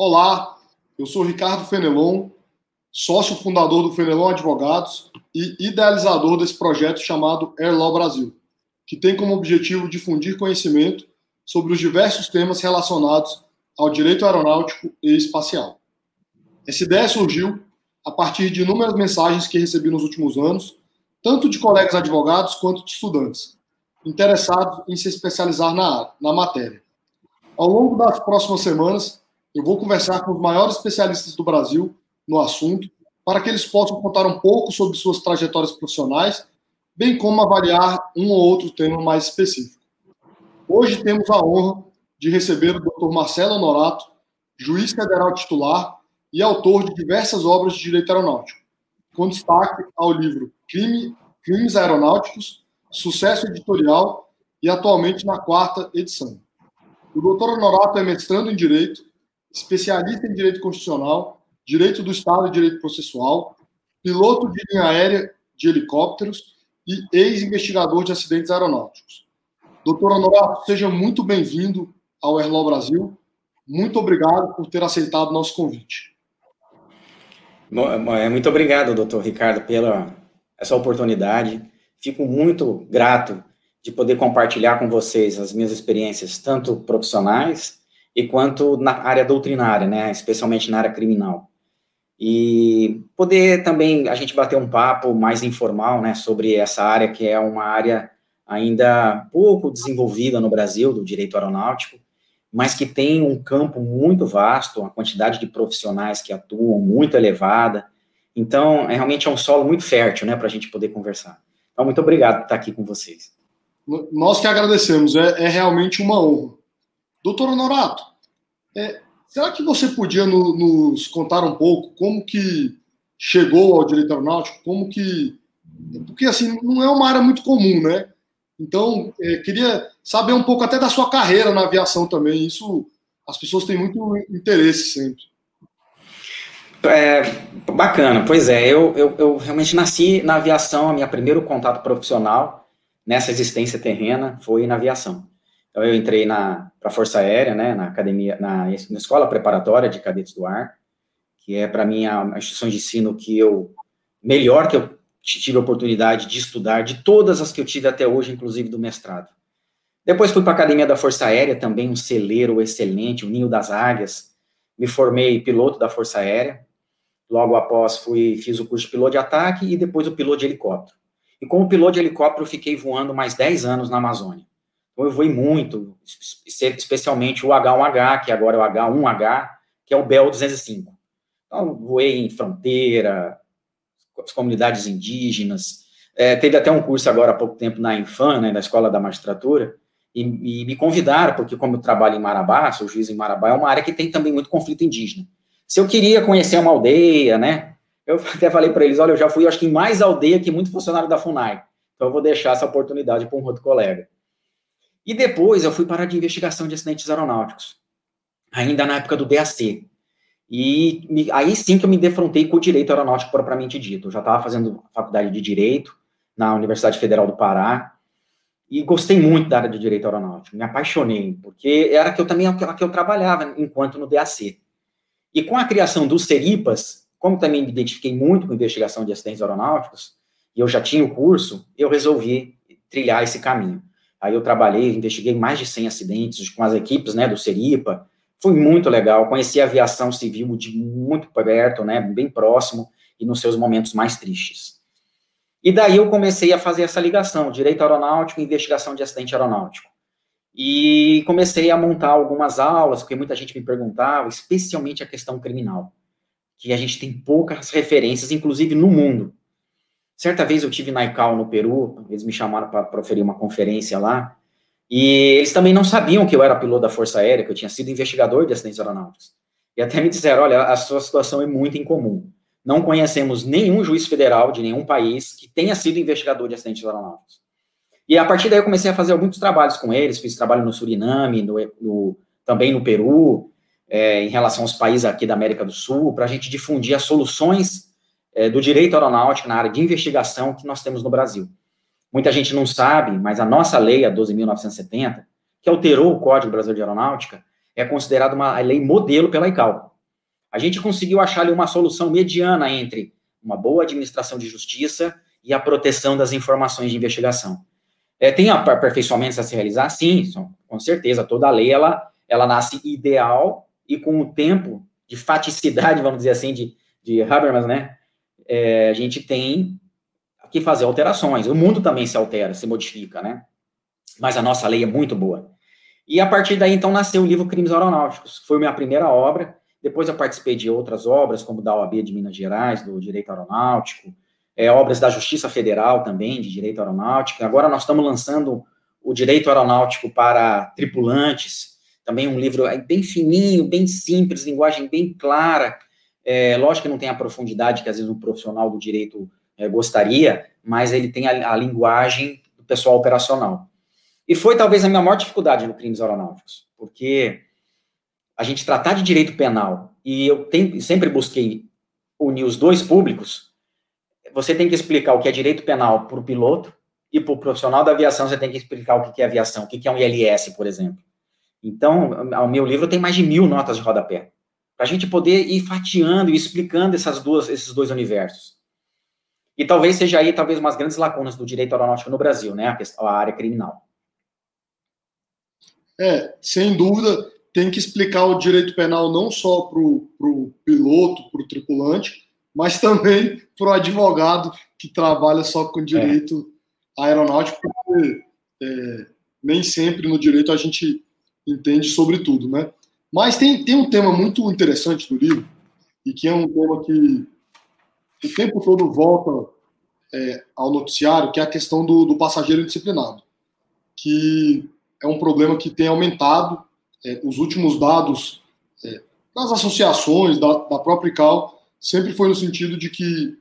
Olá, eu sou Ricardo Fenelon, sócio fundador do Fenelon Advogados e idealizador desse projeto chamado Airlaw Brasil, que tem como objetivo difundir conhecimento sobre os diversos temas relacionados ao direito aeronáutico e espacial. Essa ideia surgiu a partir de inúmeras mensagens que recebi nos últimos anos, tanto de colegas advogados quanto de estudantes, interessados em se especializar na, na matéria. Ao longo das próximas semanas, eu vou conversar com os maiores especialistas do Brasil no assunto, para que eles possam contar um pouco sobre suas trajetórias profissionais, bem como avaliar um ou outro tema mais específico. Hoje temos a honra de receber o Dr. Marcelo Honorato, juiz federal titular e autor de diversas obras de direito aeronáutico, com destaque ao livro Crime, Crimes Aeronáuticos, Sucesso Editorial e atualmente na quarta edição. O doutor Honorato é mestrando em Direito, especialista em Direito Constitucional, Direito do Estado e Direito Processual, piloto de linha aérea de helicópteros e ex-investigador de acidentes aeronáuticos. Doutor Honorato, seja muito bem-vindo ao Airlaw Brasil. Muito obrigado por ter aceitado nosso convite. É, muito obrigado, doutor Ricardo, pela essa oportunidade. Fico muito grato de poder compartilhar com vocês as minhas experiências, tanto profissionais e quanto na área doutrinária, né, especialmente na área criminal. E poder também a gente bater um papo mais informal, né, sobre essa área que é uma área ainda pouco desenvolvida no Brasil do direito aeronáutico, mas que tem um campo muito vasto, uma quantidade de profissionais que atuam muito elevada. Então, é, realmente é um solo muito fértil, né, para a gente poder conversar. Então, muito obrigado por estar aqui com vocês. Nós que agradecemos, é, é realmente uma honra. Doutor Honorato, é, será que você podia no, nos contar um pouco como que chegou ao direito aeronáutico, como que... Porque, assim, não é uma área muito comum, né? Então, é, queria saber um pouco até da sua carreira na aviação também. Isso, as pessoas têm muito interesse sempre. É, bacana, pois é, eu, eu, eu, realmente nasci na aviação, a minha primeiro contato profissional nessa existência terrena foi na aviação. Então eu entrei na Força Aérea, né, na academia, na, na, escola preparatória de cadetes do ar, que é para mim a, a instituição de ensino que eu melhor que eu tive a oportunidade de estudar, de todas as que eu tive até hoje, inclusive do mestrado. Depois fui para a Academia da Força Aérea, também um celeiro excelente, o Ninho das Águias. Me formei piloto da Força Aérea. Logo após fui fiz o curso de piloto de ataque e depois o piloto de helicóptero. E como piloto de helicóptero, fiquei voando mais 10 anos na Amazônia. Então voei muito, especialmente o H1H, que agora é o H1H, que é o Bell 205. Então voei em fronteira, as comunidades indígenas. É, teve até um curso agora há pouco tempo na Infam, né, na Escola da Magistratura, e, e, me convidaram, porque como eu trabalho em Marabá, sou juiz em Marabá, é uma área que tem também muito conflito indígena. Se eu queria conhecer uma aldeia, né, eu até falei para eles, olha, eu já fui, acho que em mais aldeia que muito funcionário da FUNAI, então eu vou deixar essa oportunidade para um outro colega. E depois eu fui para a de investigação de acidentes aeronáuticos, ainda na época do DAC, e me, aí sim que eu me defrontei com o direito aeronáutico propriamente dito. Eu já estava fazendo faculdade de direito na Universidade Federal do Pará e gostei muito da área de direito aeronáutico. Me apaixonei, porque era que eu também a que eu trabalhava enquanto no DAC. E com a criação dos Seripas, como também me identifiquei muito com investigação de acidentes aeronáuticos, e eu já tinha o curso, eu resolvi trilhar esse caminho. Aí eu trabalhei, investiguei mais de 100 acidentes com as equipes, né, do Seripa, foi muito legal, conheci a aviação civil de muito perto, né, bem próximo, e nos seus momentos mais tristes. E daí eu comecei a fazer essa ligação, direito aeronáutico e investigação de acidente aeronáutico. E comecei a montar algumas aulas, porque muita gente me perguntava, especialmente a questão criminal, que a gente tem poucas referências, inclusive no mundo. Certa vez eu tive na ICAO, no Peru, eles me chamaram para proferir uma conferência lá, e eles também não sabiam que eu era piloto da Força Aérea, que eu tinha sido investigador de acidentes aeronáuticos. E até me disseram: olha, a sua situação é muito incomum. Não conhecemos nenhum juiz federal de nenhum país que tenha sido investigador de acidentes aeronáuticos. E a partir daí eu comecei a fazer muitos trabalhos com eles, fiz trabalho no Suriname, no, no, também no Peru, é, em relação aos países aqui da América do Sul, para a gente difundir as soluções é, do direito aeronáutico na área de investigação que nós temos no Brasil. Muita gente não sabe, mas a nossa lei, a 12.970, que alterou o Código Brasileiro de Aeronáutica, é considerada uma lei modelo pela ICAO. A gente conseguiu achar ali uma solução mediana entre uma boa administração de justiça e a proteção das informações de investigação. É, tem aperfeiçoamentos a se realizar? Sim, com certeza. Toda lei, ela, ela nasce ideal e com o tempo de faticidade, vamos dizer assim, de, de Habermas, né? É, a gente tem que fazer alterações. O mundo também se altera, se modifica, né? Mas a nossa lei é muito boa. E a partir daí, então, nasceu o livro Crimes Aeronáuticos, foi minha primeira obra. Depois eu participei de outras obras, como da OAB de Minas Gerais, do Direito Aeronáutico, é, obras da Justiça Federal também, de Direito Aeronáutico. Agora nós estamos lançando o Direito Aeronáutico para Tripulantes, também um livro bem fininho, bem simples, linguagem bem clara. É, lógico que não tem a profundidade que às vezes um profissional do direito é, gostaria, mas ele tem a, a linguagem do pessoal operacional. E foi talvez a minha maior dificuldade no crimes aeronáuticos, porque a gente tratar de direito penal, e eu tem, sempre busquei unir os dois públicos, você tem que explicar o que é direito penal para o piloto, e para o profissional da aviação você tem que explicar o que é aviação, o que é um ILS, por exemplo. Então, o meu livro tem mais de mil notas de rodapé, para a gente poder ir fatiando e explicando essas duas, esses dois universos. E talvez seja aí, talvez, umas grandes lacunas do direito aeronáutico no Brasil, né, a, questão, a área criminal. É, sem dúvida, tem que explicar o direito penal não só para o piloto, para o tripulante, mas também para o advogado que trabalha só com direito é. aeronáutico, porque é, nem sempre no direito a gente entende sobre tudo, né? Mas tem, tem um tema muito interessante do livro, e que é um tema que o tempo todo volta é, ao noticiário, que é a questão do, do passageiro indisciplinado, que é um problema que tem aumentado. É, os últimos dados é, das associações, da, da própria ICAO, sempre foi no sentido de que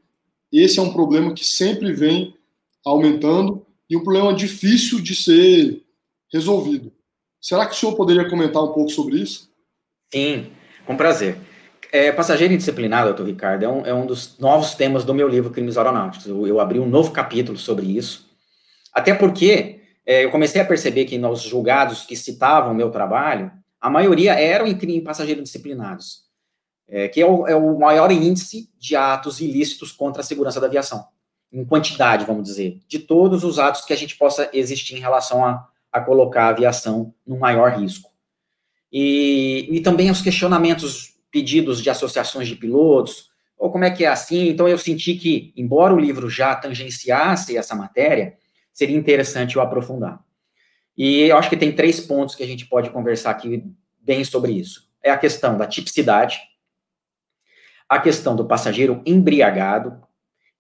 esse é um problema que sempre vem aumentando e um problema difícil de ser resolvido. Será que o senhor poderia comentar um pouco sobre isso? Sim, com prazer. É, passageiro indisciplinado, doutor Ricardo, é um, é um dos novos temas do meu livro Crimes Aeronáuticos. Eu, eu abri um novo capítulo sobre isso. Até porque é, eu comecei a perceber que nos julgados que citavam o meu trabalho, a maioria eram em, em passageiros disciplinados, é, que é o, é o maior índice de atos ilícitos contra a segurança da aviação, em quantidade, vamos dizer, de todos os atos que a gente possa existir em relação a, a colocar a aviação no maior risco. E, e também os questionamentos pedidos de associações de pilotos, ou como é que é assim? Então eu senti que, embora o livro já tangenciasse essa matéria, seria interessante eu aprofundar. E eu acho que tem três pontos que a gente pode conversar aqui bem sobre isso. É a questão da tipicidade, a questão do passageiro embriagado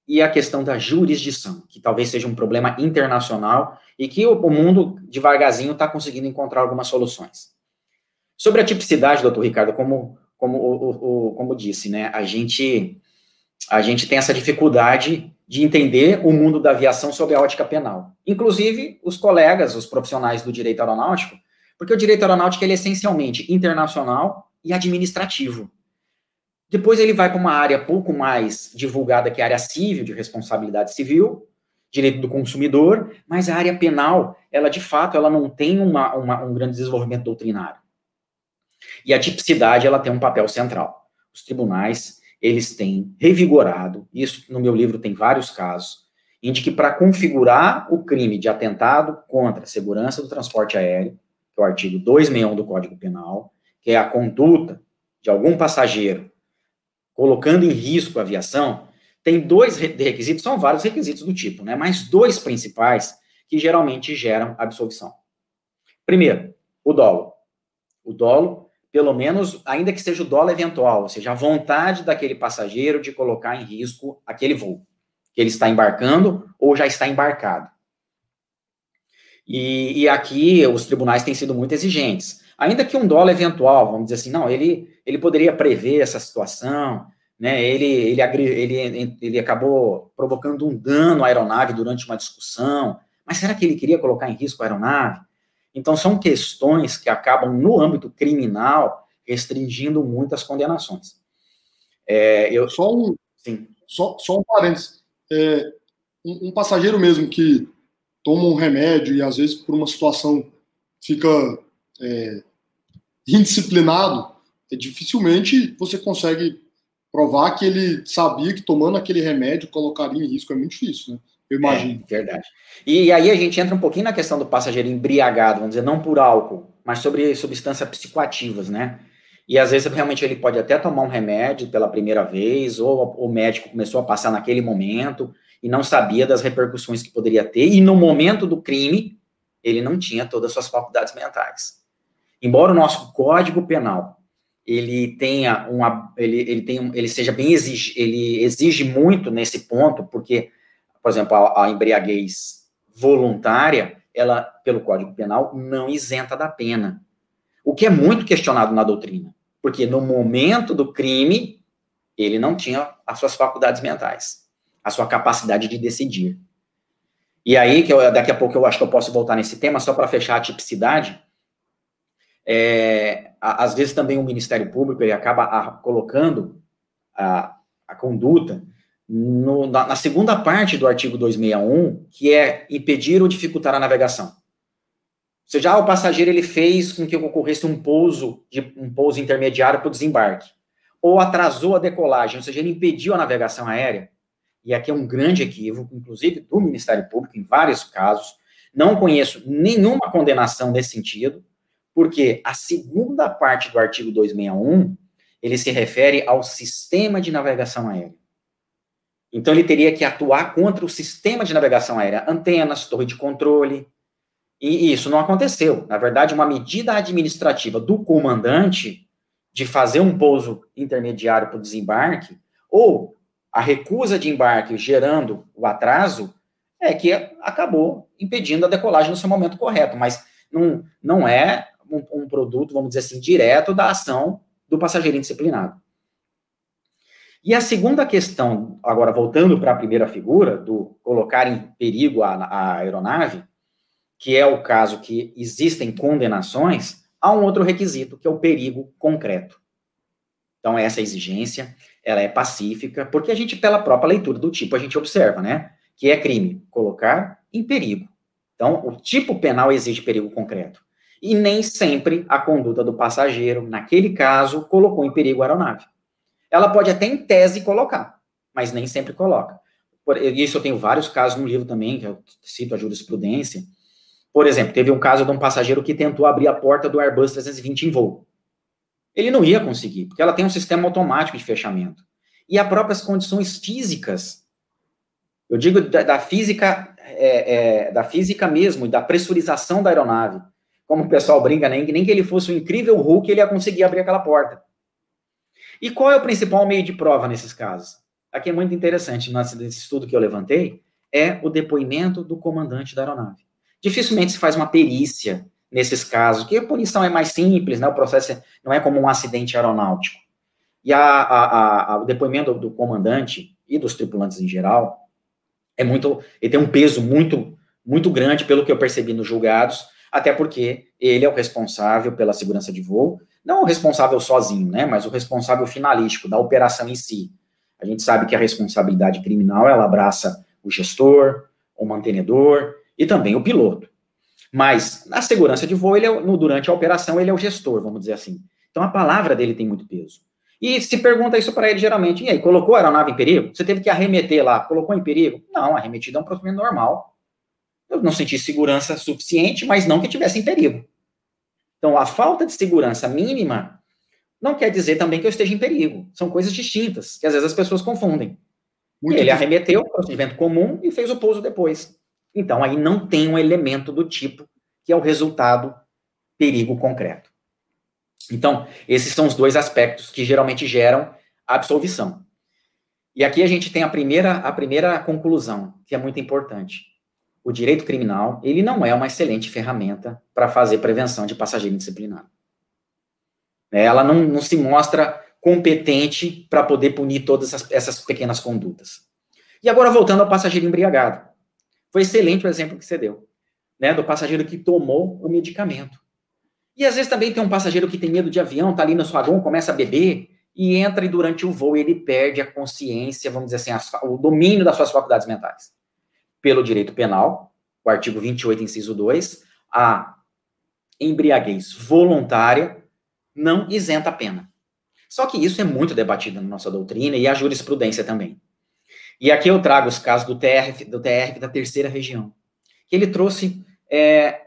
e a questão da jurisdição, que talvez seja um problema internacional e que o mundo devagarzinho está conseguindo encontrar algumas soluções. Sobre a tipicidade, doutor Ricardo, como como, o, o, como disse, né, a gente, a gente tem essa dificuldade de entender o mundo da aviação sob a ótica penal. Inclusive, os colegas, os profissionais do direito aeronáutico, porque o direito aeronáutico ele é essencialmente internacional e administrativo. Depois ele vai para uma área pouco mais divulgada, que é a área civil, de responsabilidade civil, direito do consumidor, mas a área penal, ela de fato, ela não tem uma, uma, um grande desenvolvimento doutrinário. E a tipicidade, ela tem um papel central. Os tribunais, eles têm revigorado, isso no meu livro tem vários casos, em que para configurar o crime de atentado contra a segurança do transporte aéreo, que é o artigo 261 do Código Penal, que é a conduta de algum passageiro colocando em risco a aviação, tem dois requisitos, são vários requisitos do tipo, né? Mas dois principais que geralmente geram absolvição. Primeiro, o dolo. O dolo pelo menos, ainda que seja o dólar eventual, ou seja, a vontade daquele passageiro de colocar em risco aquele voo, que ele está embarcando ou já está embarcado. E, e aqui os tribunais têm sido muito exigentes. Ainda que um dólar eventual, vamos dizer assim, não, ele, ele poderia prever essa situação, né, ele, ele, ele, ele acabou provocando um dano à aeronave durante uma discussão, mas será que ele queria colocar em risco a aeronave? Então, são questões que acabam, no âmbito criminal, restringindo muito as condenações. É, eu... só, um, Sim. Só, só um parênteses. É, um, um, passageiro mesmo que toma um remédio e, às vezes, por uma situação fica é, indisciplinado, dificilmente você consegue provar que ele sabia que tomando aquele remédio colocaria em risco. É muito difícil, né? Eu imagino. É, verdade. E aí a gente entra um pouquinho na questão do passageiro embriagado, vamos dizer, não por álcool, mas sobre substâncias psicoativas, né? E às vezes realmente ele pode até tomar um remédio pela primeira vez, ou o médico começou a passar naquele momento e não sabia das repercussões que poderia ter, e no momento do crime ele não tinha todas as suas faculdades mentais. Embora o nosso Código Penal ele tenha uma ele, ele tem ele seja bem exige, ele exige muito nesse ponto, porque por exemplo, a, a embriaguez voluntária, ela pelo Código Penal não isenta da pena. O que é muito questionado na doutrina, porque no momento do crime ele não tinha as suas faculdades mentais, a sua capacidade de decidir. E aí, que eu, daqui a pouco eu acho que eu posso voltar nesse tema, só para fechar a tipicidade, é, às vezes também o Ministério Público ele acaba a, colocando a, a conduta no, na, na, segunda parte do artigo 261, que é impedir ou dificultar a navegação. Ou seja, ah, o passageiro ele fez com que ocorresse um pouso, de, um pouso intermediário para o desembarque, ou atrasou a decolagem, ou seja, ele impediu a navegação aérea. E aqui é um grande equívoco, inclusive do Ministério Público, em vários casos. Não conheço nenhuma condenação nesse sentido, porque a segunda parte do artigo 261, ele se refere ao sistema de navegação aérea. Então ele teria que atuar contra o sistema de navegação aérea, antenas, torre de controle. E isso não aconteceu. Na verdade, uma medida administrativa do comandante de fazer um pouso intermediário para o desembarque, ou a recusa de embarque gerando o atraso, é que acabou impedindo a decolagem no seu momento correto. Mas não, não é um, um produto, vamos dizer assim, direto da ação do passageiro indisciplinado. E a segunda questão, agora voltando para a primeira figura, do colocar em perigo a, a, aeronave, que é o caso que existem condenações, há um outro requisito, que é o perigo concreto. Então, essa exigência, ela é pacífica, porque a gente, pela própria leitura do tipo, a gente observa, né, que é crime colocar em perigo. Então, o tipo penal exige perigo concreto e nem sempre a conduta do passageiro, naquele caso, colocou em perigo a aeronave. Ela pode até em tese colocar, mas nem sempre coloca. Por isso eu tenho vários casos no livro também, que eu cito a jurisprudência. Por exemplo, teve um caso de um passageiro que tentou abrir a porta do Airbus 320 em voo. Ele não ia conseguir, porque ela tem um sistema automático de fechamento. E as próprias condições físicas, eu digo da, da física, é, é, da física mesmo, e da pressurização da aeronave, como o pessoal brinca, nem, nem que ele fosse um incrível Hulk, ele ia conseguir abrir aquela porta. E qual é o principal meio de prova nesses casos? Aqui é muito interessante, nesse estudo que eu levantei, é o depoimento do comandante da aeronave. Dificilmente se faz uma perícia nesses casos, que a punição é mais simples, né? o processo é, não é como um acidente aeronáutico. E a, a, a, o depoimento do comandante e dos tripulantes em geral é muito, ele tem um peso muito, muito grande, pelo que eu percebi nos julgados, até porque ele é o responsável pela segurança de voo, não o responsável sozinho, né, mas o responsável finalístico da operação em si. A gente sabe que a responsabilidade criminal, ela abraça o gestor, o mantenedor e também o piloto. Mas na segurança de voo, ele é, no, durante a operação, ele é o gestor, vamos dizer assim. Então a palavra dele tem muito peso. E se pergunta isso para ele geralmente, e aí, colocou a aeronave em perigo? Você teve que arremeter lá, colocou em perigo? Não, arremetido é um procedimento normal. Eu não senti segurança suficiente, mas não que tivesse em perigo. Então, a falta de segurança mínima não quer dizer também que eu esteja em perigo. São coisas distintas, que às vezes as pessoas confundem. Muito ele arremeteu, procedimento comum, e fez o pouso depois. Então, aí não tem um elemento do tipo que é o resultado perigo concreto. Então, esses são os dois aspectos que geralmente geram absolvição. E aqui a gente tem a primeira, a primeira conclusão, que é muito importante o direito criminal, ele não é uma excelente ferramenta para fazer prevenção de passageiro indisciplinado. É, ela não, não se mostra competente para poder punir todas essas, essas, pequenas condutas. E agora, voltando ao passageiro embriagado. Foi excelente o exemplo que você deu, né, do passageiro que tomou o medicamento. E às vezes também tem um passageiro que tem medo de avião, tá ali no seu vagão, começa a beber, e entra e durante o voo ele perde a consciência, vamos dizer assim, o domínio das suas faculdades mentais pelo direito penal, o artigo 28, inciso 2, a embriaguez voluntária não isenta a pena. Só que isso é muito debatido na nossa doutrina e a jurisprudência também. E aqui eu trago os casos do TRF, do TRF da terceira região, que ele trouxe é,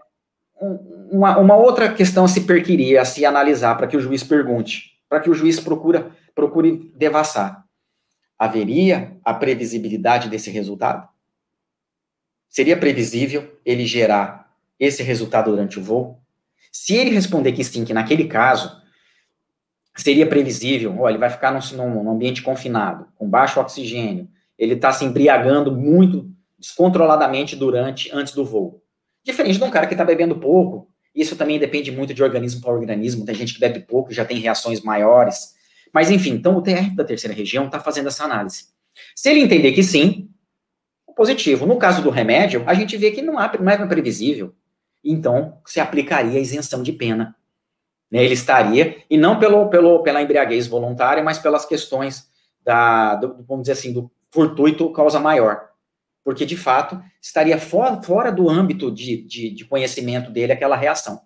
uma, uma, outra questão a se perquirir, a se analisar, para que o juiz pergunte, para que o juiz procura, procure devassar. Haveria a previsibilidade desse resultado? Seria previsível ele gerar esse resultado durante o voo? Se ele responder que sim, que naquele caso seria previsível, ó, ele vai ficar num, num ambiente confinado, com baixo oxigênio, ele está se embriagando muito descontroladamente durante, antes do voo. Diferente de um cara que está bebendo pouco, isso também depende muito de organismo para organismo, tem gente que bebe pouco e já tem reações maiores. Mas, enfim, então o TR da terceira região está fazendo essa análise. Se ele entender que sim, positivo. No caso do remédio, a gente vê que não, há, não é previsível. Então, se aplicaria a isenção de pena. Né? Ele estaria, e não pelo, pelo, pela embriaguez voluntária, mas pelas questões da, do, vamos dizer assim, do fortuito causa maior porque de fato estaria fora, fora do âmbito de, de, de conhecimento dele aquela reação.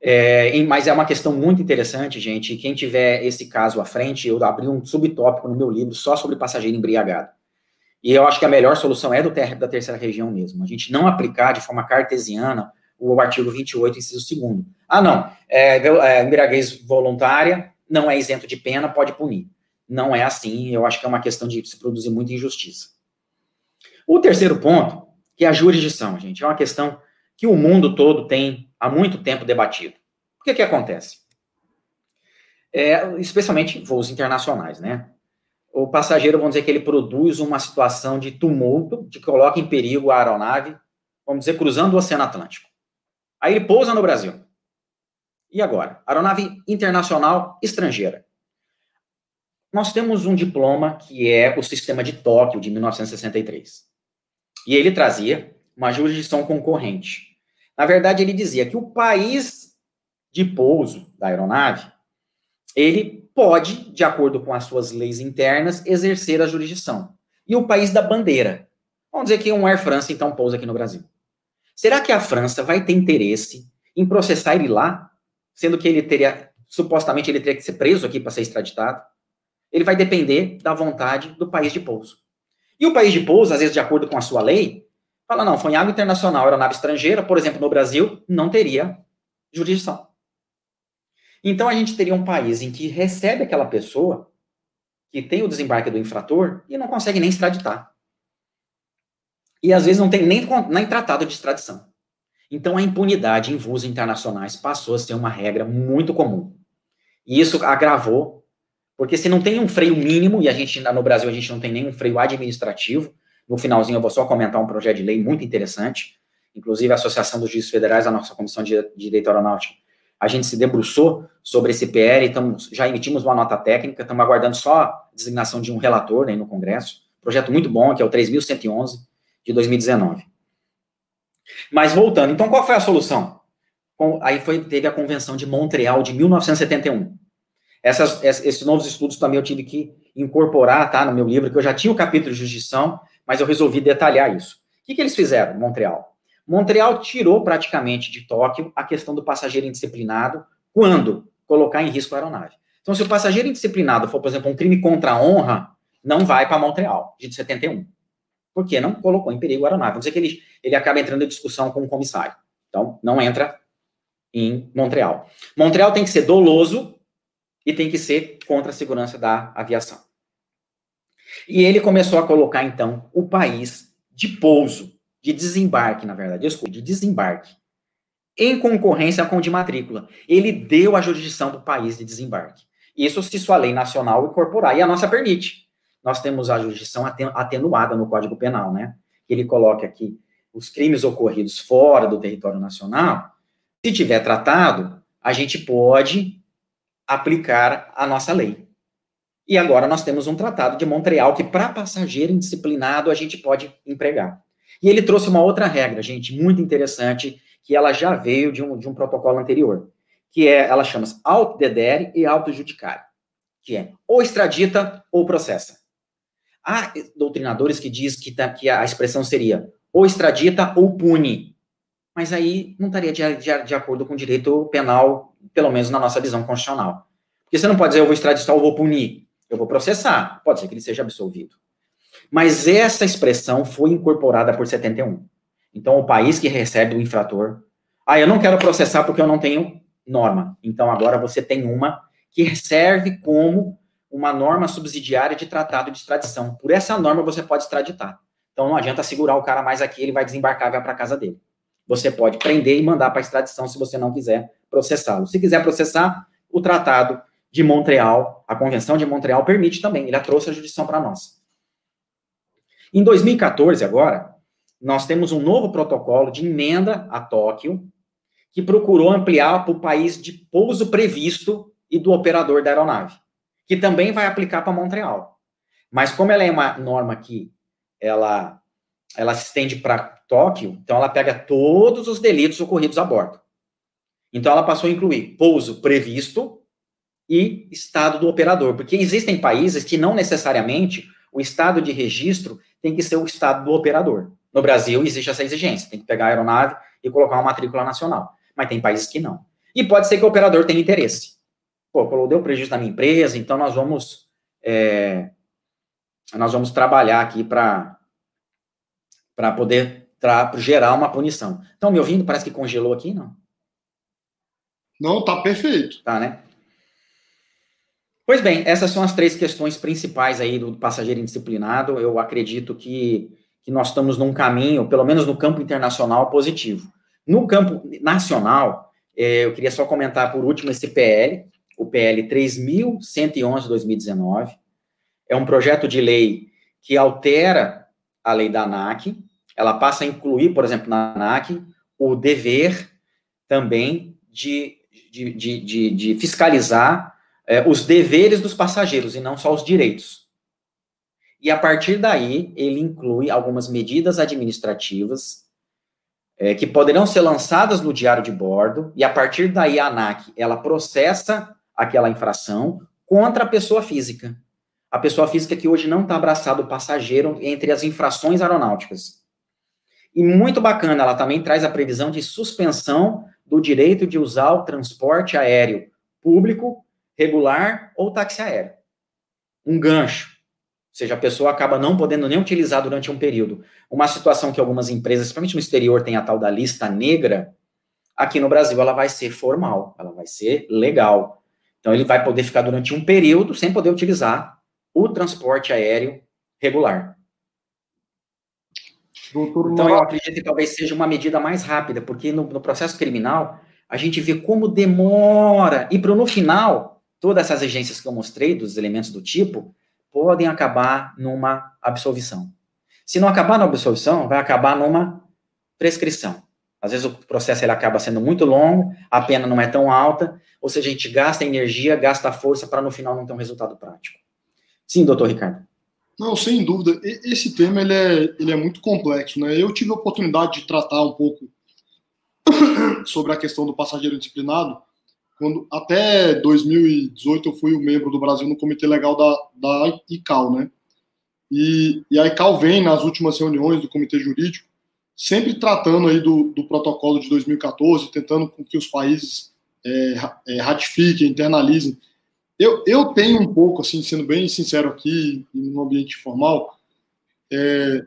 É, mas é uma questão muito interessante, gente. Quem tiver esse caso à frente, eu abri um subtópico no meu livro só sobre passageiro embriagado. E eu acho que a melhor solução é do TR da terceira região mesmo. A gente não aplicar de forma cartesiana o artigo 28, inciso 2. Ah, não, é, é, embriaguez voluntária não é isento de pena, pode punir. Não é assim, eu acho que é uma questão de se produzir muita injustiça. O terceiro ponto, que é a jurisdição, gente, é uma questão que o mundo todo tem há muito tempo debatido. O que que acontece? É, especialmente voos internacionais, né? O passageiro, vamos dizer que ele produz uma situação de tumulto, que coloca em perigo a aeronave, vamos dizer, cruzando o Oceano Atlântico. Aí ele pousa no Brasil. E agora? Aeronave internacional estrangeira. Nós temos um diploma que é o Sistema de Tóquio, de 1963. E ele trazia uma jurisdição concorrente. Na verdade, ele dizia que o país de pouso da aeronave, ele pode, de acordo com as suas leis internas, exercer a jurisdição. E o país da bandeira. Vamos dizer que um Air France, então, pousa aqui no Brasil. Será que a França vai ter interesse em processar ele lá, sendo que ele teria, supostamente, ele teria que ser preso aqui para ser extraditado? Ele vai depender da vontade do país de pouso. E o país de pouso, às vezes, de acordo com a sua lei, fala, não, foi em água internacional, aeronave estrangeira, por exemplo, no Brasil, não teria jurisdição. Então, a gente teria um país em que recebe aquela pessoa que tem o desembarque do infrator e não consegue nem extraditar. E, às vezes, não tem nem, nem tratado de extradição. Então, a impunidade em voos internacionais passou a ser uma regra muito comum. E isso agravou porque se não tem um freio mínimo, e a gente no Brasil a gente não tem nenhum freio administrativo, no finalzinho eu vou só comentar um projeto de lei muito interessante, inclusive a Associação dos Juízes Federais, a nossa Comissão de Direito Aeronáutico, a gente se debruçou sobre esse PL, estamos, já emitimos uma nota técnica, estamos aguardando só a designação de um relator né, no Congresso, projeto muito bom, que é o 3.111 de 2019. Mas voltando, então qual foi a solução? Aí foi, teve a Convenção de Montreal de 1971. Essas, esses novos estudos também eu tive que incorporar, tá, no meu livro, que eu já tinha o capítulo de jurisdição, mas eu resolvi detalhar isso. O que, que eles fizeram, Montreal? Montreal tirou praticamente de Tóquio a questão do passageiro indisciplinado quando colocar em risco a aeronave. Então, se o passageiro indisciplinado for, por exemplo, um crime contra a honra, não vai para Montreal, de 71. Porque não colocou em perigo a aeronave. Vamos dizer que ele, ele acaba entrando em discussão com o comissário. Então, não entra em Montreal. Montreal tem que ser doloso e tem que ser contra a segurança da aviação. E ele começou a colocar, então, o país de pouso, de desembarque, na verdade, desculpa, de desembarque, em concorrência com o de matrícula. Ele deu a jurisdição do país de desembarque. Isso se sua lei nacional incorporar, e a nossa permite. Nós temos a jurisdição atenuada no Código Penal, né? Ele coloca aqui os crimes ocorridos fora do território nacional, se tiver tratado, a gente pode aplicar a nossa lei. E agora nós temos um tratado de Montreal que, para passageiro indisciplinado, a gente pode empregar. E ele trouxe uma outra regra, gente, muito interessante, que ela já veio de um, de um protocolo anterior, que é, ela chama-se auto dedere e auto judicare, que é ou extradita ou processa. Há doutrinadores que diz que, tá, que a expressão seria ou extradita ou pune, mas aí não estaria de, de, de acordo com o direito penal pelo menos na nossa visão constitucional. Porque você não pode dizer, eu vou extraditar ou vou punir. Eu vou processar. Pode ser que ele seja absolvido. Mas essa expressão foi incorporada por 71. Então, o país que recebe o infrator. Ah, eu não quero processar porque eu não tenho norma. Então, agora você tem uma que serve como uma norma subsidiária de tratado de extradição. Por essa norma, você pode extraditar. Então, não adianta segurar o cara mais aqui, ele vai desembarcar e vai para casa dele. Você pode prender e mandar para extradição se você não quiser processá-lo. Se quiser processar, o tratado de Montreal, a Convenção de Montreal permite também, ele trouxe a jurisdição para nós. Em 2014, agora, nós temos um novo protocolo de emenda a Tóquio, que procurou ampliar para o país de pouso previsto e do operador da aeronave, que também vai aplicar para Montreal. Mas como ela é uma norma que ela, ela se estende para Tóquio, então ela pega todos os delitos ocorridos a bordo. Então ela passou a incluir pouso previsto e estado do operador, porque existem países que não necessariamente o estado de registro tem que ser o estado do operador. No Brasil existe essa exigência, tem que pegar a aeronave e colocar uma matrícula nacional, mas tem países que não. E pode ser que o operador tenha interesse. Pô, deu prejuízo na minha empresa, então nós vamos é, nós vamos trabalhar aqui para para poder tra gerar uma punição. Estão me ouvindo? Parece que congelou aqui, não? Não, tá perfeito. Tá, né? Pois bem, essas são as três questões principais aí do passageiro indisciplinado. Eu acredito que, que nós estamos num caminho, pelo menos no campo internacional, positivo. No campo nacional, eh, eu queria só comentar por último esse PL, o PL 3.111 de 2019. É um projeto de lei que altera a lei da ANAC. Ela passa a incluir, por exemplo, na ANAC, o dever também de, de, de, de, de fiscalizar é, os deveres dos passageiros e não só os direitos. E a partir daí, ele inclui algumas medidas administrativas é, que poderão ser lançadas no diário de bordo, e a partir daí a ANAC, ela processa aquela infração contra a pessoa física. A pessoa física que hoje não está abraçada o passageiro entre as infrações aeronáuticas. E muito bacana, ela também traz a previsão de suspensão do direito de usar o transporte aéreo público regular ou táxi aéreo. Um gancho. Ou seja, a pessoa acaba não podendo nem utilizar durante um período. Uma situação que algumas empresas, principalmente no exterior, tem a tal da lista negra, aqui no Brasil ela vai ser formal, ela vai ser legal. Então ele vai poder ficar durante um período sem poder utilizar o transporte aéreo regular. Doutor, então eu acredito que talvez seja uma medida mais rápida, porque no, no processo criminal a gente vê como demora, e para no final todas essas exigências que eu mostrei, dos elementos do tipo, podem acabar numa absolvição. Se não acabar na absolvição, vai acabar numa prescrição. Às vezes o processo ele acaba sendo muito longo, a pena não é tão alta, ou seja, a gente gasta energia, gasta força para no final não ter um resultado prático. Sim, doutor Ricardo. Não, sem dúvida. Esse tema ele é, ele é muito complexo. Né? Eu tive a oportunidade de tratar um pouco sobre a questão do passageiro disciplinado quando até 2018 eu fui um membro do Brasil no comitê legal da, da ICAO, né? E, e a ICAO vem nas últimas reuniões do comitê jurídico sempre tratando aí do, do protocolo de 2014, tentando com que os países é, é, ratifiquem, internalizem. Eu, eu tenho um pouco, assim, sendo bem sincero aqui, no ambiente formal, é,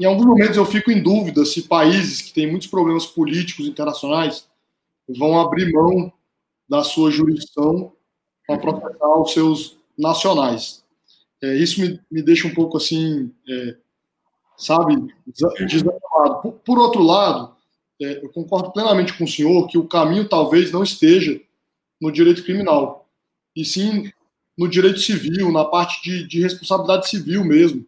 em alguns momentos eu fico em dúvida se países que têm muitos problemas políticos internacionais vão abrir mão da sua jurisdição para proteger os seus nacionais. É, isso me, me deixa um pouco assim, é, sabe, desanimado. Por, por, outro lado, é, eu concordo plenamente com o senhor que o caminho talvez não esteja no direito criminal, e sim no direito civil, na parte de, de responsabilidade civil mesmo.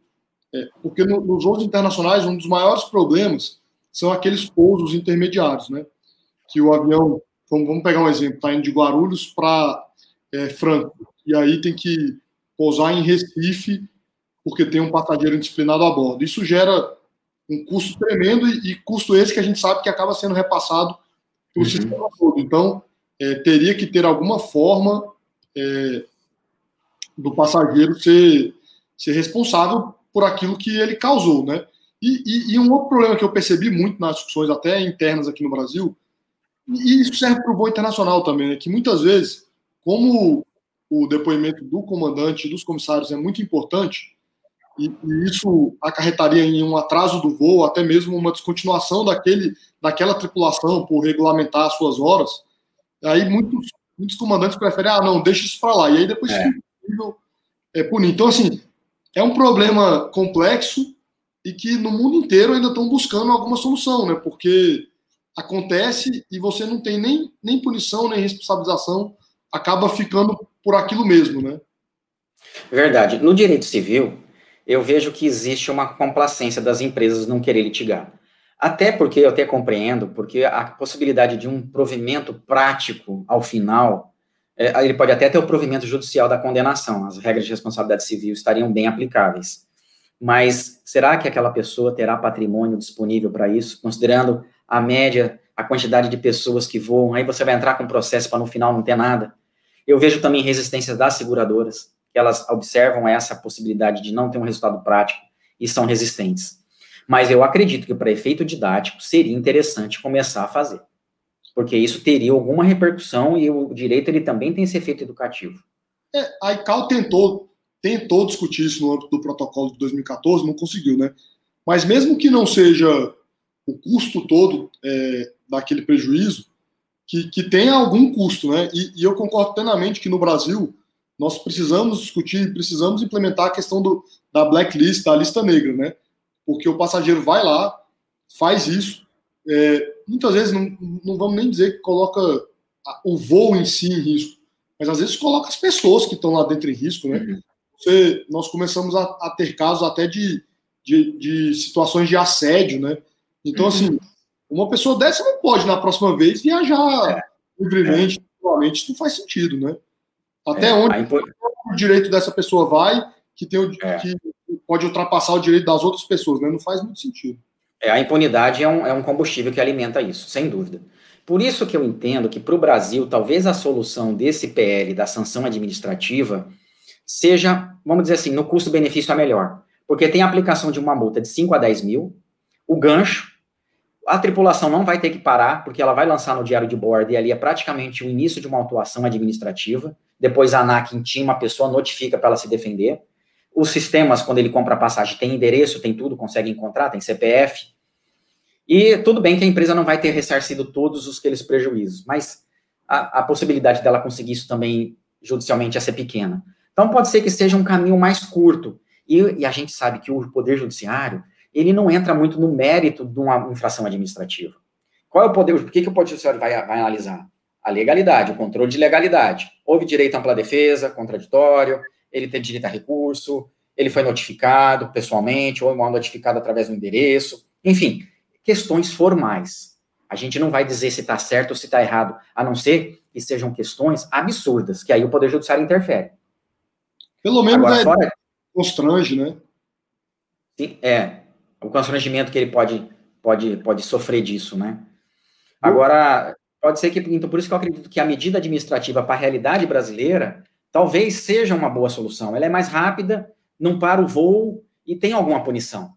É, porque no, nos voos internacionais, um dos maiores problemas são aqueles pousos intermediários, né? Que o avião Vamos, vamos pegar um exemplo, está indo de Guarulhos para é, Franco, e aí tem que pousar em Recife porque tem um passageiro indisciplinado a bordo. Isso gera um custo tremendo e, e custo esse que a gente sabe que acaba sendo repassado para o uhum. sistema todo. Então, é, teria que ter alguma forma é, do passageiro ser, ser responsável por aquilo que ele causou, né? E, e, e, um outro problema que eu percebi muito nas discussões até internas aqui no Brasil e isso serve para o voo internacional também, né? que muitas vezes, como o depoimento do comandante e dos comissários é muito importante, e, e, isso acarretaria em um atraso do voo, até mesmo uma descontinuação daquele, daquela tripulação por regulamentar as suas horas. Aí muitos, muitos comandantes preferem, ah, não, deixa isso para lá. E aí depois é. fica é, punir. Então, assim, é um problema complexo e que no mundo inteiro ainda estão buscando alguma solução, né? Porque acontece e você não tem nem, nem punição, nem responsabilização, acaba ficando por aquilo mesmo, né? Verdade. No direito civil, eu vejo que existe uma complacência das empresas não querer litigar. Até porque eu até compreendo, porque a possibilidade de um provimento prático ao final, é, ele pode até ter o provimento judicial da condenação, as regras de responsabilidade civil estariam bem aplicáveis. Mas será que aquela pessoa terá patrimônio disponível para isso, considerando a média, a quantidade de pessoas que voam? Aí você vai entrar com um processo para no final não ter nada. Eu vejo também resistência das seguradoras, que elas observam essa possibilidade de não ter um resultado prático e são resistentes. Mas eu acredito que para efeito didático seria interessante começar a fazer, porque isso teria alguma repercussão e o direito ele também tem esse efeito educativo. É, a ICAO tentou tentou discutir isso no âmbito do protocolo de 2014, não conseguiu, né? Mas mesmo que não seja o custo todo é, daquele prejuízo, que, que tenha algum custo, né? E, e eu concordo plenamente que no Brasil nós precisamos discutir, precisamos implementar a questão do, da blacklist, da lista negra, né? Porque o passageiro vai lá, faz isso, é, muitas vezes não, não vamos nem dizer que coloca o voo em si em risco, mas às vezes coloca as pessoas que estão lá dentro em risco, né? Uhum. Você, nós começamos a, a ter casos até de, de, de, situações de assédio, né? Então, uhum. assim, uma pessoa dessa não pode, na próxima vez, viajar é. livremente, é. isso não faz sentido, né? Até é, onde o direito dessa pessoa vai, que, tem o, é. que pode ultrapassar o direito das outras pessoas, né? Não faz muito sentido. É, a impunidade é um, é um combustível que alimenta isso, sem dúvida. Por isso que eu entendo que para o Brasil, talvez a solução desse PL, da sanção administrativa, seja, vamos dizer assim, no custo-benefício a melhor. Porque tem a aplicação de uma multa de 5 a 10 mil, o gancho, a tripulação não vai ter que parar, porque ela vai lançar no diário de bordo, e ali é praticamente o início de uma autuação administrativa. Depois a ANAC intima uma pessoa, notifica para ela se defender. Os sistemas, quando ele compra a passagem, tem endereço, tem tudo, consegue encontrar, tem CPF. E tudo bem que a empresa não vai ter ressarcido todos os aqueles prejuízos, mas a, a possibilidade dela conseguir isso também judicialmente é ser pequena. Então pode ser que seja um caminho mais curto. E, e, a gente sabe que o Poder Judiciário, ele não entra muito no mérito de uma infração administrativa. Qual é o poder, por que, que o Poder Judiciário vai, vai analisar? a legalidade, o controle de legalidade. Houve direito à ampla defesa, contraditório, ele tem direito a recurso, ele foi notificado pessoalmente, ou mal notificado através do endereço, enfim, questões formais. A gente não vai dizer se está certo ou se está errado, a não ser que sejam questões absurdas, que aí o Poder Judiciário interfere. Pelo menos Agora, é, fora... constrange, né? Sim, é. O constrangimento que ele pode, pode, pode sofrer disso, né? Agora, Pode ser que, então, por isso que eu acredito que a medida administrativa para a realidade brasileira talvez seja uma boa solução. Ela é mais rápida, não para o voo e tem alguma punição.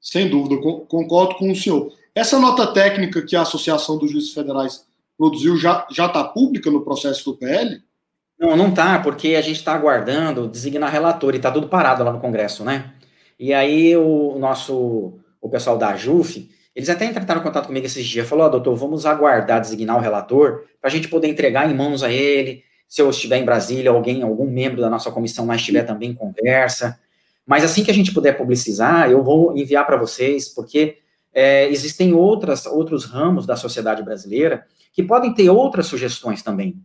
Sem dúvida, concordo com o senhor. Essa nota técnica que a Associação dos Juízes Federais produziu já está pública no processo do PL? Não, não está, porque a gente está aguardando designar relator e está tudo parado lá no Congresso, né? E aí o nosso, o pessoal da JUF eles até entraram em contato comigo esses dias, falou, oh, doutor, vamos aguardar designar o relator para a gente poder entregar em mãos a ele, se eu estiver em Brasília, alguém, algum membro da nossa comissão lá estiver também conversa. Mas assim que a gente puder publicizar, eu vou enviar para vocês, porque é, existem outras, outros ramos da sociedade brasileira que podem ter outras sugestões também.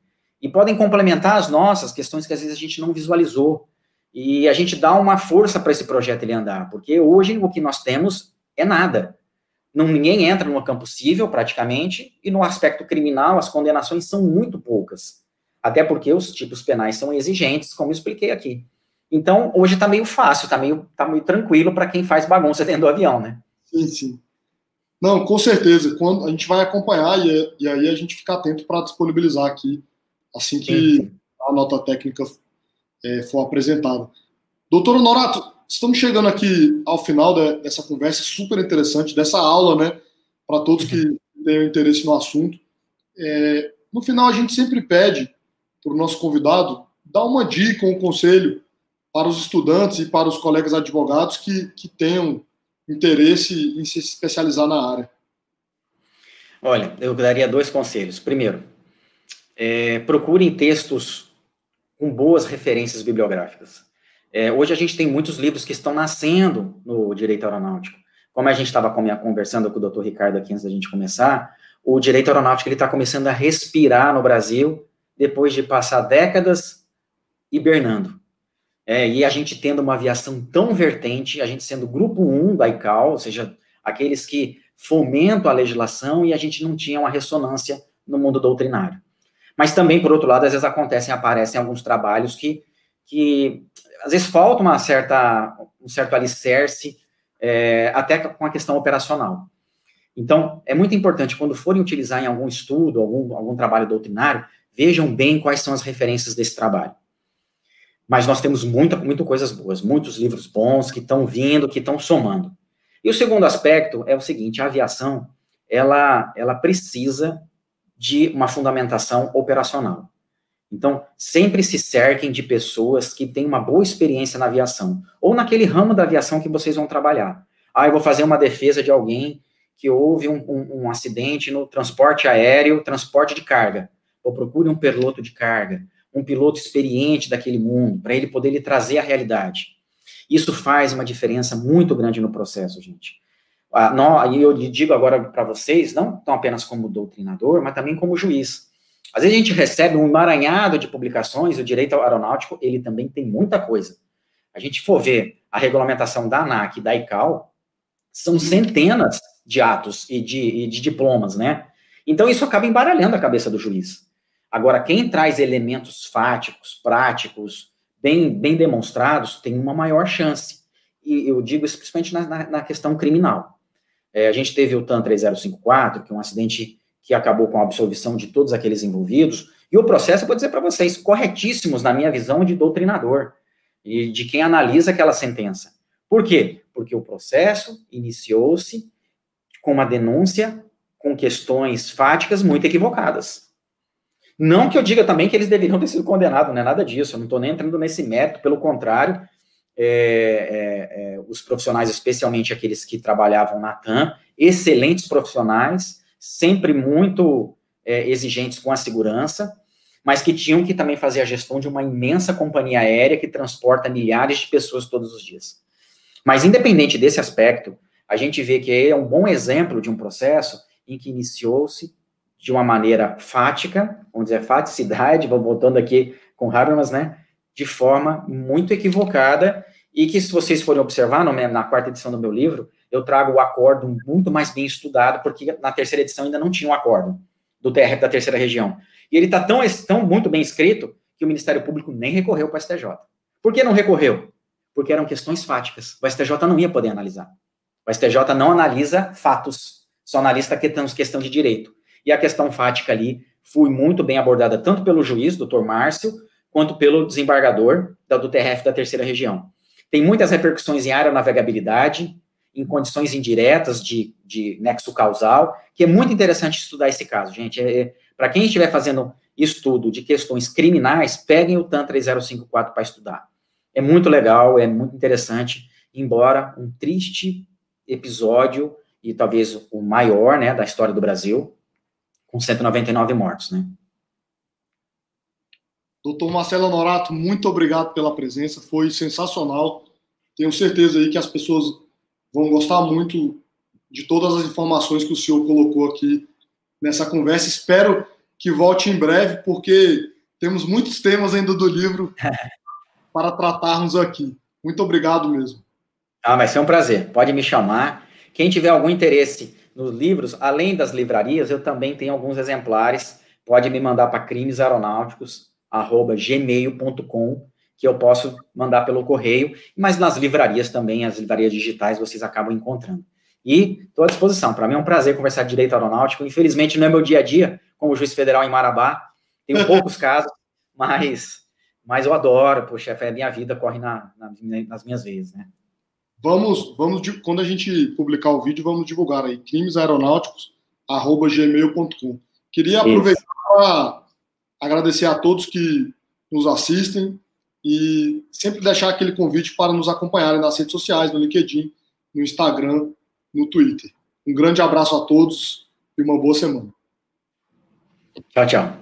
E podem complementar as nossas questões que às vezes a gente não visualizou. E a gente dá uma força para esse projeto ele andar, porque hoje o que nós temos é nada não, ninguém entra no campo civil, praticamente, e no aspecto criminal, as condenações são muito poucas. Até porque os tipos penais são exigentes, como eu expliquei aqui. Então, hoje está meio fácil, está meio, tá meio tranquilo para quem faz bagunça dentro do avião, né? Sim, sim. Não, com certeza. Quando a gente vai acompanhar e, e aí a gente fica atento para disponibilizar aqui assim que sim, sim. a nota técnica é, for. Doutor Honorato, Estamos chegando aqui ao final de, dessa conversa super interessante, dessa aula, né? Para todos que tenham interesse no assunto. É, no final, a gente sempre pede para o nosso convidado dar uma dica, um conselho para os estudantes e para os colegas advogados que, que tenham interesse em se especializar na área. Olha, eu daria dois conselhos. Primeiro, é, procurem textos com boas referências bibliográficas. É, hoje a gente tem muitos livros que estão nascendo no direito aeronáutico. Como a gente estava conversando com o doutor Ricardo aqui antes da gente começar, o direito aeronáutico está começando a respirar no Brasil depois de passar décadas hibernando. É, e a gente tendo uma aviação tão vertente, a gente sendo grupo 1 da ICAO, ou seja, aqueles que fomentam a legislação e a gente não tinha uma ressonância no mundo doutrinário. Mas também, por outro lado, às vezes acontecem, aparecem alguns trabalhos que, que às vezes falta uma certa, um certo alicerce, é, até com a questão operacional. Então, é muito importante, quando forem utilizar em algum estudo, algum, algum trabalho doutrinário, vejam bem quais são as referências desse trabalho. Mas nós temos muita, muita coisas boas, muitos livros bons que estão vindo, que estão somando. E o segundo aspecto é o seguinte, a aviação, ela, ela precisa de uma fundamentação operacional. Então, sempre se cerquem de pessoas que têm uma boa experiência na aviação, ou naquele ramo da aviação que vocês vão trabalhar. Ah, eu vou fazer uma defesa de alguém que houve um, um, um acidente no transporte aéreo, transporte de carga. Ou procure um piloto de carga, um piloto experiente daquele mundo, para ele poder lhe trazer a realidade. Isso faz uma diferença muito grande no processo, gente. Ah, e eu digo agora para vocês, não tão apenas como doutrinador, mas também como juiz. Às vezes a gente recebe um emaranhado de publicações, o direito aeronáutico, ele também tem muita coisa. A gente for ver a regulamentação da ANAC e da ICAO, são centenas de atos e de, e de diplomas, né? Então isso acaba embaralhando a cabeça do juiz. Agora, quem traz elementos fáticos, práticos, bem, bem demonstrados, tem uma maior chance. E eu digo isso principalmente na, na, na questão criminal. É, a gente teve o TAN 3054, que é um acidente que acabou com a absolvição de todos aqueles envolvidos, e o processo, eu vou dizer para vocês, corretíssimos na minha visão de doutrinador, e de quem analisa aquela sentença. Por quê? Porque o processo iniciou-se com uma denúncia com questões fáticas muito equivocadas. Não que eu diga também que eles deveriam ter sido condenados, não é nada disso, eu não estou nem entrando nesse mérito, pelo contrário, é, é, é, os profissionais, especialmente aqueles que trabalhavam na TAM, excelentes profissionais, sempre muito é, exigentes com a segurança, mas que tinham que também fazer a gestão de uma imensa companhia aérea que transporta milhares de pessoas todos os dias. Mas, independente desse aspecto, a gente vê que é um bom exemplo de um processo em que iniciou-se de uma maneira fática, vamos dizer, faticidade, vou voltando aqui com Habermas, né, de forma muito equivocada, e que se vocês forem observar, no, na quarta edição do meu livro, eu trago o acordo muito mais bem estudado, porque na terceira edição ainda não tinha um acordo do TRF da terceira região. E ele está tão, tão muito bem escrito que o Ministério Público nem recorreu para o STJ. Por que não recorreu? Porque eram questões fáticas. O STJ não ia poder analisar. O STJ não analisa fatos, só analisa questão de direito. E a questão fática ali foi muito bem abordada tanto pelo juiz, doutor Márcio, quanto pelo desembargador do TRF da terceira região. Tem muitas repercussões em aeronavegabilidade, em condições indiretas de, de nexo causal, que é muito interessante estudar esse caso, gente. É, é Para quem estiver fazendo estudo de questões criminais, peguem o TAN 3054 para estudar. É muito legal, é muito interessante, embora um triste episódio, e talvez o maior, né, da história do Brasil, com 199 mortos, né. Doutor Marcelo Honorato, muito obrigado pela presença, foi sensacional. Tenho certeza aí que as pessoas vão gostar muito de todas as informações que o senhor colocou aqui nessa conversa. Espero que volte em breve, porque temos muitos temas ainda do livro para tratarmos aqui. Muito obrigado mesmo. Ah, vai ser um prazer. Pode me chamar. Quem tiver algum interesse nos livros, além das livrarias, eu também tenho alguns exemplares. Pode me mandar para crimesaeronáuticos@gmail.com que eu posso mandar pelo correio, mas nas livrarias também, as livrarias digitais, vocês acabam encontrando. E estou à disposição. Para mim é um prazer conversar de direito aeronáutico. Infelizmente não é meu dia a dia, como juiz federal em Marabá. Tenho poucos casos, mas, mas eu adoro. Poxa, é minha vida, corre na, na, nas minhas vezes, né? Vamos, vamos, quando a gente publicar o vídeo, vamos divulgar aí, crimesaeronáuticos.gmail.com. Queria aproveitar para agradecer a todos que nos assistem e sempre deixar aquele convite para nos acompanharem nas redes sociais, no LinkedIn, no Instagram, no Twitter. Um grande abraço a todos e uma boa semana. Tchau, tchau.